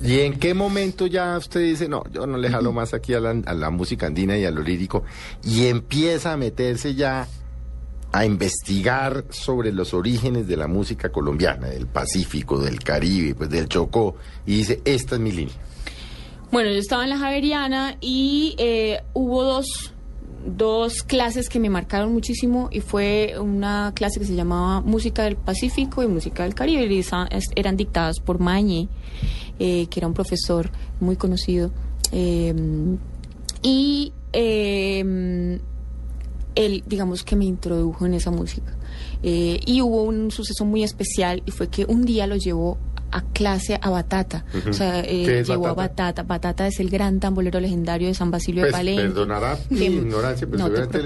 ¿Y en qué momento ya usted dice, no, yo no le jalo más aquí a la, a la música andina y a lo lírico, y empieza a meterse ya a investigar sobre los orígenes de la música colombiana, del Pacífico, del Caribe, pues del Chocó, y dice, esta es mi línea? Bueno, yo estaba en la Javeriana y eh, hubo dos, dos clases que me marcaron muchísimo y fue una clase que se llamaba Música del Pacífico y Música del Caribe y eran dictadas por Mañe, eh, que era un profesor muy conocido. eh, y eh, él, digamos que me introdujo en esa música. Eh, y hubo un suceso muy especial y fue que un día lo llevó a clase a Batata. O sea, eh, ¿Qué es llevó a Batata? Batata. Es el gran tambolero legendario de San Basilio Pues, de Palenque. perdonará mi ignorancia, pero no te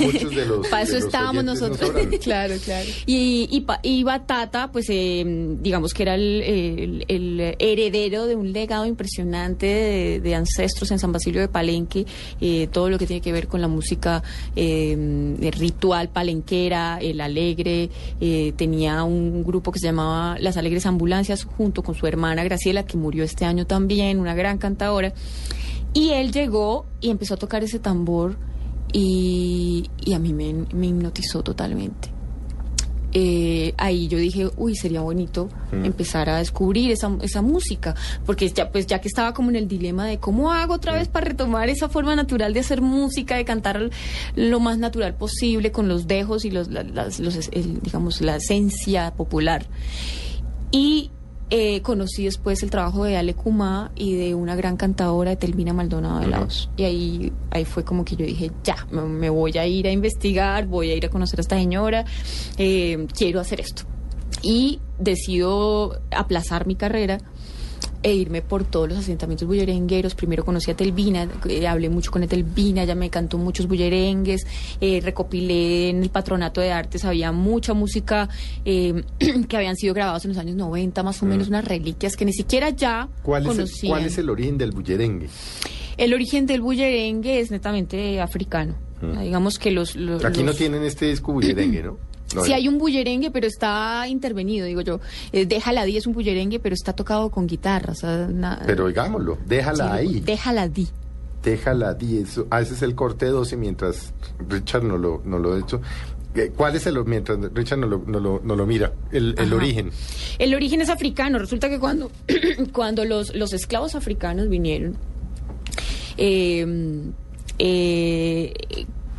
muchos de los Para eso estábamos no nosotros. claro, claro. Y, y, y Batata, pues eh, digamos que era el, el- el heredero de un legado impresionante de, de ancestros en San Basilio de Palenque, eh, todo lo que tiene que ver con la música eh, ritual palenquera, el alegre, tenía un grupo que se llamaba Las Alegres Ambulancias junto con su hermana Graciela, que murió este año también, una gran cantadora. Y él llegó y empezó a tocar ese tambor y, y a mí me, me hipnotizó totalmente. Eh, ahí yo dije, uy, sería bonito empezar a descubrir esa, esa música, porque ya, pues, ya que estaba como en el dilema de cómo hago otra vez para retomar esa forma natural de hacer música, de cantar lo más natural posible con los dejos y los, la- las- los, el, digamos, la esencia popular. Y eh, conocí después el trabajo de Ale Kumá y de una gran cantadora, de Telvina Maldonado de Laos. Y ahí, ahí fue como que yo dije, ya, me, me voy a ir a investigar, voy a ir a conocer a esta señora, eh, quiero hacer esto. Y decido aplazar mi carrera e irme por todos los asentamientos bullerengueros. Primero conocí a Telvina, eh, hablé mucho con Telvina, ella me cantó muchos bullerengues, eh, recopilé en el patronato de artes, había mucha música eh, que habían sido grabados en los años 90, más o menos unas reliquias que ni siquiera ya ¿Cuál es, el, conocían. ¿Cuál es el origen del bullerengue? El origen del bullerengue es netamente africano. Digamos que los... los Aquí no tienen este disco bullerengue, ¿no? No, Sí hay un bullerengue, pero está intervenido, digo yo. Eh, Déjala di es un bullerengue, pero está tocado con guitarra. o sea, na- Pero oigámoslo, déjala Sí, ahí. Déjala di. Déjala, di eso. Ah, ese es el corte 12 mientras Richard no lo, no lo ha hecho. Eh, ¿Cuál es el, mientras Richard no lo, no lo, no lo mira? El, el origen. El origen es africano. Resulta que cuando, cuando los, los esclavos africanos vinieron, eh, eh,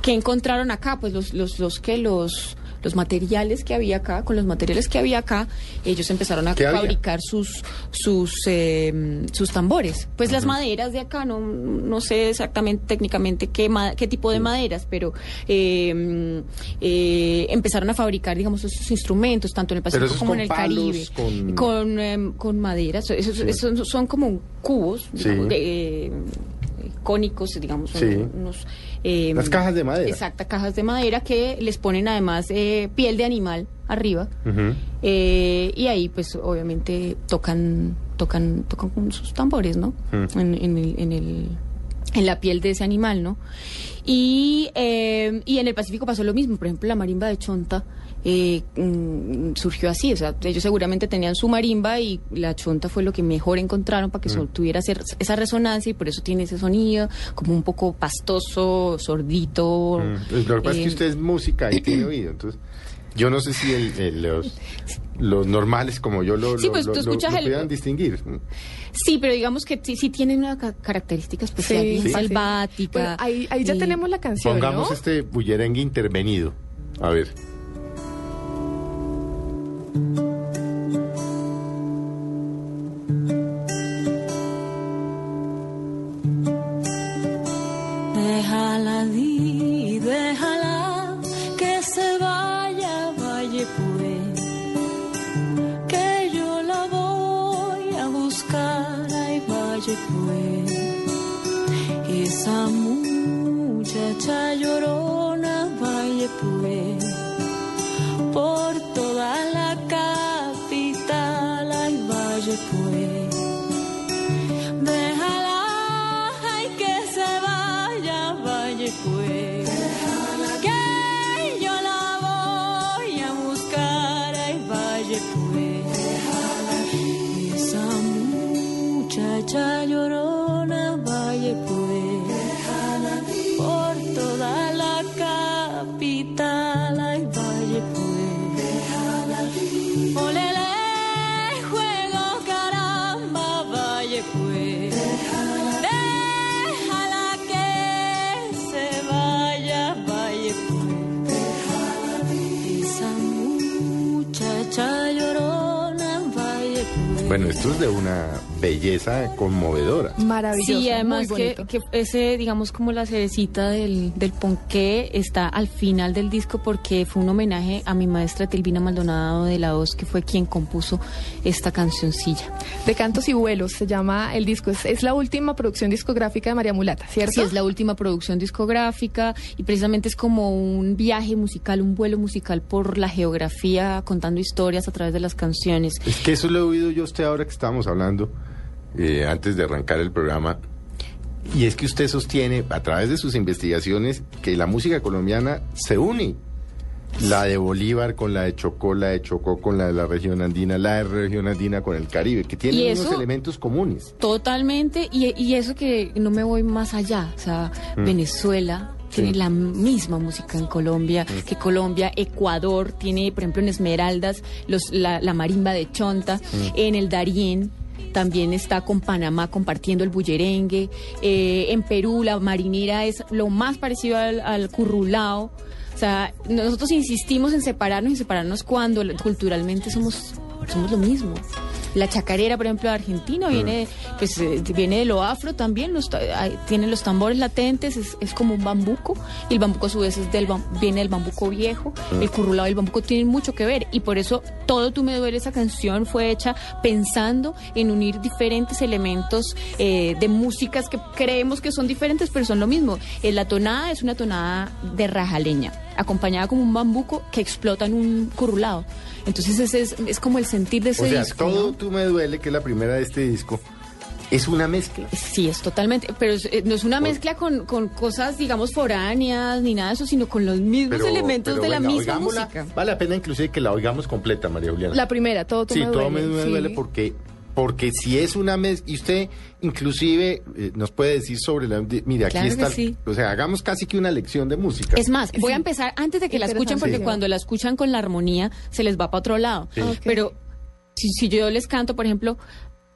¿qué encontraron acá? Pues los, los, los que los los materiales que había acá, con los materiales que había acá, ellos empezaron a fabricar sus sus eh, sus tambores. Pues las maderas de acá, no, no sé exactamente técnicamente qué, qué tipo de maderas, pero eh, eh, empezaron a fabricar, digamos, esos instrumentos, tanto en el Pacífico como en el palos, Caribe. con- Con, em, con maderas. Esos, Sí. esos son como cubos, Sí. digamos, de, eh, cónicos, digamos, Sí. unos... em, Las cajas de madera. Exacta, cajas de madera que les ponen además eh, piel de animal arriba. Eh, y ahí, pues, obviamente tocan, tocan, tocan con sus tambores, ¿no? Mm. En, en el, en el- en la piel de ese animal, ¿no? Y, eh, y en el Pacífico pasó lo mismo. Por ejemplo, la marimba de Chonta eh, mm, surgió así. O sea, ellos seguramente tenían su marimba y la Chonta fue lo que mejor encontraron para que Mm. tuviera esa resonancia y por eso tiene ese sonido como un poco pastoso, sordito. Mm. Lo que pasa es eh, que usted es música y tiene oído, entonces yo no sé si el- el- los, los normales como yo lo, Sí, lo- pues, lo- tú lo- escuchas lo el- pudieran distinguir. Sí, pero digamos que sí, sí tienen una ca- característica especial, Sí, bien sí. selvática. Bueno, ahí, ahí ya y- tenemos la canción, Pongamos ¿no? este bullerengue intervenido. A ver. Déjala di, déjala muchacha llorona, vaya pues, por toda la capital, ay, vaya pues, olele, juego caramba, vaya pues, déjala que se vaya, vaya pues, esa muchacha llorona, vaya pues. Bueno, esto es de una belleza conmovedora. Maravilloso. Sí, además que ese, digamos, como la cerecita del, del ponqué está al final del disco porque fue un homenaje a mi maestra Tilvina Maldonado de la voz, que fue quien compuso esta cancioncilla. De Cantos y Vuelos se llama el disco. Es, es la última producción discográfica de María Mulata, ¿cierto? Sí, es la última producción discográfica y precisamente es como un viaje musical, un vuelo musical por la geografía, contando historias a través de las canciones. Es que eso lo he oído yo a usted ahora que estábamos hablando, eh, antes de arrancar el programa. Y es que usted sostiene, a través de sus investigaciones, que la música colombiana se une. La de Bolívar con la de Chocó, la de Chocó con la de la región andina, la de región andina con el Caribe, que ¿Y tienen unos eso? elementos comunes. Totalmente, y, y eso que no me voy más allá, o sea, Venezuela tiene Mm. Sí. Mm. la misma música en Colombia que Colombia, Ecuador tiene, por ejemplo, en Esmeraldas, los, la, la marimba de Chonta, Mm. en el Darién también está con Panamá compartiendo el bullerengue, eh, en Perú la marinera es lo más parecido al, al currulao. O sea, nosotros insistimos en separarnos y separarnos cuando culturalmente somos, somos lo mismo. La chacarera, por ejemplo, argentino viene, pues, eh, viene de lo afro también, los, ta- hay- tiene los tambores latentes, es, es como un bambuco, y el bambuco a su vez es del, viene del bambuco viejo, el currulado y el bambuco tienen mucho que ver, y por eso Todo Tú Me Duele, esa canción fue hecha pensando en unir diferentes elementos eh, de músicas que creemos que son diferentes, pero son lo mismo. Eh, la tonada es una tonada de rajaleña, acompañada como un bambuco que explota en un currulado. Entonces ese es, es como el sentir de ese O sea, disco. todo ¿no? tú me duele, que es la primera de este disco, es una mezcla. Sí, es totalmente, pero es- eh, no es una mezcla con, con cosas, digamos, foráneas ni nada de eso, sino con los mismos Pero- elementos pero de la misma música. Vale la pena inclusive que la oigamos completa, María Juliana. La primera, todo tú sí, me todo duele. me, me sí. duele porque porque si es una mezcla y usted inclusive eh, nos puede decir sobre la de- mire aquí Claro que está sí. o sea hagamos casi que una lección de música Es más, voy a empezar antes de que la escuchen, porque cuando la escuchan con la armonía se les va para otro lado. Sí. Ok. Pero si, si yo les canto, por ejemplo,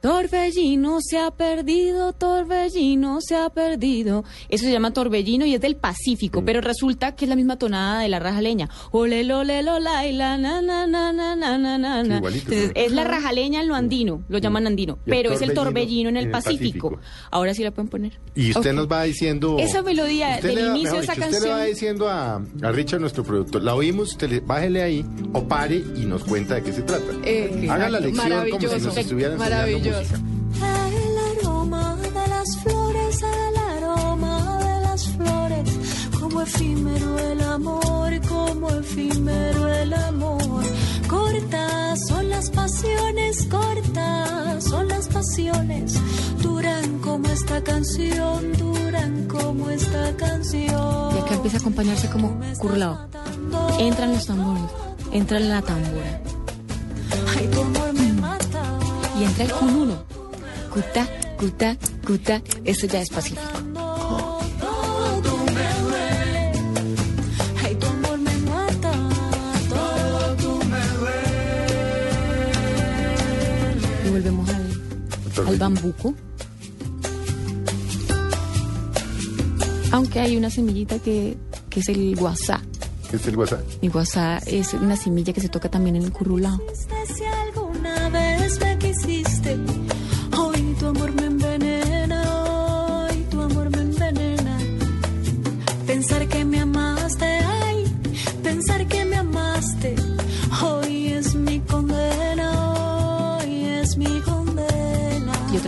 Torbellino se ha perdido, Torbellino se ha perdido. Eso se llama Torbellino y es del Mm. Pacífico, pero resulta que es la misma tonada de la raja leña. Ole, lole, lola, y la, na, na, na, na, na, na, na, igualito, Entonces, es la raja leña en lo andino, lo llaman andino, pero es el torbellino en el, en el Pacífico. Pacífico. Ahora sí la pueden poner. y usted nos va diciendo Esa melodía del le inicio de esa dicho, usted le va canción. diciendo a, a Richard nuestro productor la oímos usted le, bájele ahí o pare y nos cuenta de qué se trata Eh, haga la lección como si nos estuvieran enseñando Maravilloso. El aroma de las flores, el aroma de las flores, como efímero el amor, como efímero el amor. Cortas son las pasiones, cortas son las pasiones, duran como esta canción, duran como esta canción. Y acá empieza a acompañarse como curlado. Entran los tambores, entra la tambora Ay, mata. Y entra el cununo. Cuta, cuta, cuta. Eso ya es pacífico. Y volvemos al, al bambuco. Aunque hay una semillita que, que es el guasá. es el WhatsApp El guasá es una semilla que se toca también en el currulao.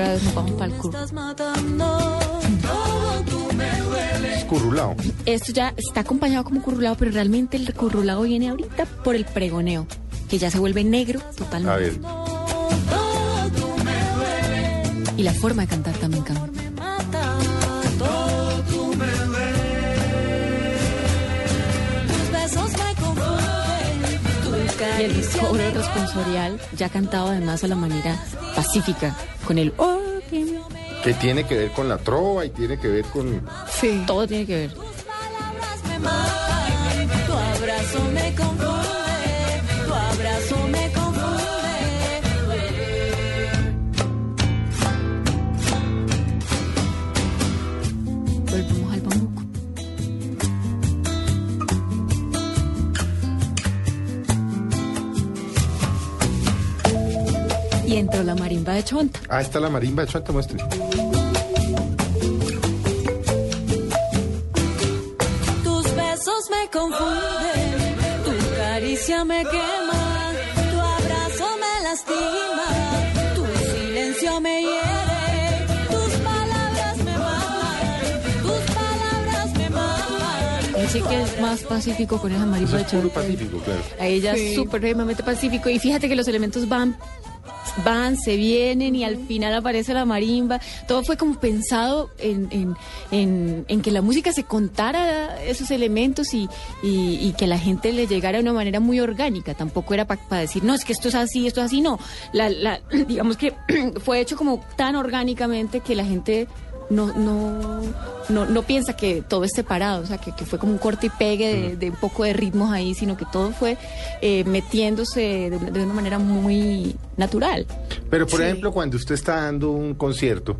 Otra vez nos vamos para el curro. Es currulao Esto ya está acompañado como currulao, pero realmente el currulao viene ahorita por el pregoneo, que ya se vuelve negro totalmente. a ver. Y la forma de cantar Y el cobro responsorial, ya cantado además a la manera pacífica, con el oh, Que tiene que ver con la trova y tiene que ver con... Sí. Todo tiene que ver. Y entró la marimba de Chonta. Ah, está la marimba de Chonta, muestre. Tus besos me confunden, tu caricia me quema, tu abrazo me lastima, tu silencio me hiere, tus palabras me matan, tus palabras me matan. Él sí que es más pacífico con esa marimba de es puro Chonta. pacífico, claro. A ella Sí. es supremamente pacífico. Y fíjate que los elementos van, van, se vienen y al final aparece la marimba. Todo fue como pensado en, en, en, en que la música se contara esos elementos y, y, y que la gente le llegara de una manera muy orgánica. Tampoco era para decir, no, es que esto es así, esto es así. No, la, la, digamos que fue hecho como tan orgánicamente que la gente no, no, no, no piensa que todo es separado, o sea, que, que fue como un corte y pegue de, de un poco de ritmos ahí, sino que todo fue eh, metiéndose de, una- de una manera muy natural. Pero, por Sí. ejemplo, cuando usted está dando un concierto,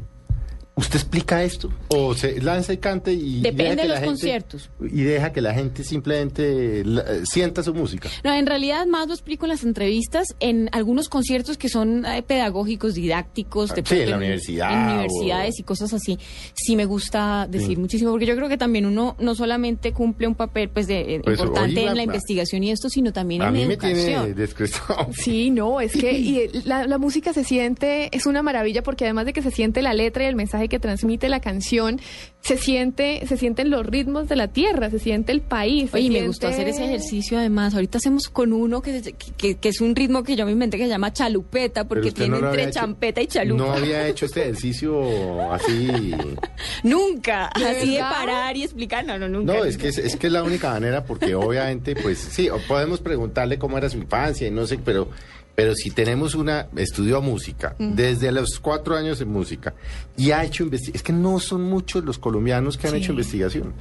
¿usted explica esto? ¿O se lanza y cante y Depende deja que de la los gente- conciertos. Y deja que la gente simplemente la- eh, sienta su música? No, en realidad más lo explico en las entrevistas, en algunos conciertos que son eh, pedagógicos, didácticos, de Ah, sí, en la universidad en o- universidades y cosas así. Sí me gusta decir Sí. muchísimo, porque yo creo que también uno no solamente cumple un papel pues de eh, Pues, importante en la investigación y esto, sino también A en mí me educación. tiene descrestado. Sí, no, es que y la, la música se siente, es una maravilla porque además de que se siente la letra y el mensaje que transmite la canción, se siente, se sienten los ritmos de la tierra, se siente el país. Oye, y me siente- gustó hacer ese ejercicio además. Ahorita hacemos con uno que, que, que es un ritmo que yo me inventé que se llama chalupeta, porque tiene no entre hecho- champeta y chalupa. No había hecho este ejercicio así. Nunca, ¿De así de parar y explicar, no, no, nunca. No, es que es, es que es la única manera, porque obviamente, pues sí, podemos preguntarle cómo era su infancia y no sé, pero, pero si tenemos una, estudió música, desde los cuatro años en música, y ha hecho investigación, es que no son muchos los colombianos que han Sí. hecho investigación,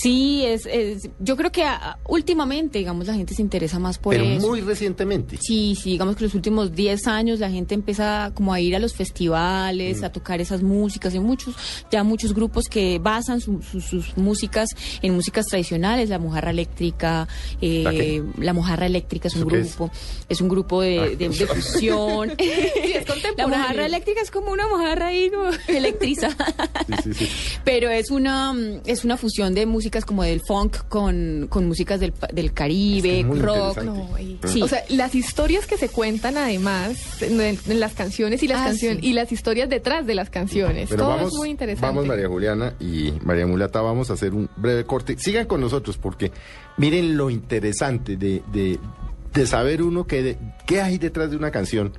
Sí, es, es- yo creo que ah, últimamente, digamos, la gente se interesa más por pero eso. muy recientemente. Sí, sí, digamos que los últimos 10 años la gente empieza como a ir a los festivales, Mm. a tocar esas músicas. Hay muchos, ya muchos grupos que basan su- su- sus músicas en músicas tradicionales. La Mojarra Eléctrica, eh, ¿La Mojarra Eléctrica es un grupo, es? un grupo de, Ah. de- de fusión. es la mojarra eléctrica es como una mojarra ahí como electrizada. Sí, sí, sí. Pero es una es una fusión de músicas como del funk con, con músicas del, pa- del Caribe, Es rock. interesante. No, y- Sí. O sea, las historias que se cuentan además en, en las canciones y las Ah, canciones sí. y las historias detrás de las canciones. Pero Todo vamos, es muy interesante. vamos María Juliana y María Mulata, vamos a hacer un breve corte. Sigan con nosotros porque miren lo interesante de, de, de saber uno que de- qué hay detrás de una canción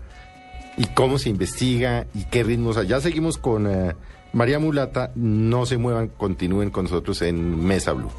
y cómo se investiga y qué ritmos hay. Ya seguimos con eh, María Mulata, no se muevan, continúen con nosotros en Mesa Blue.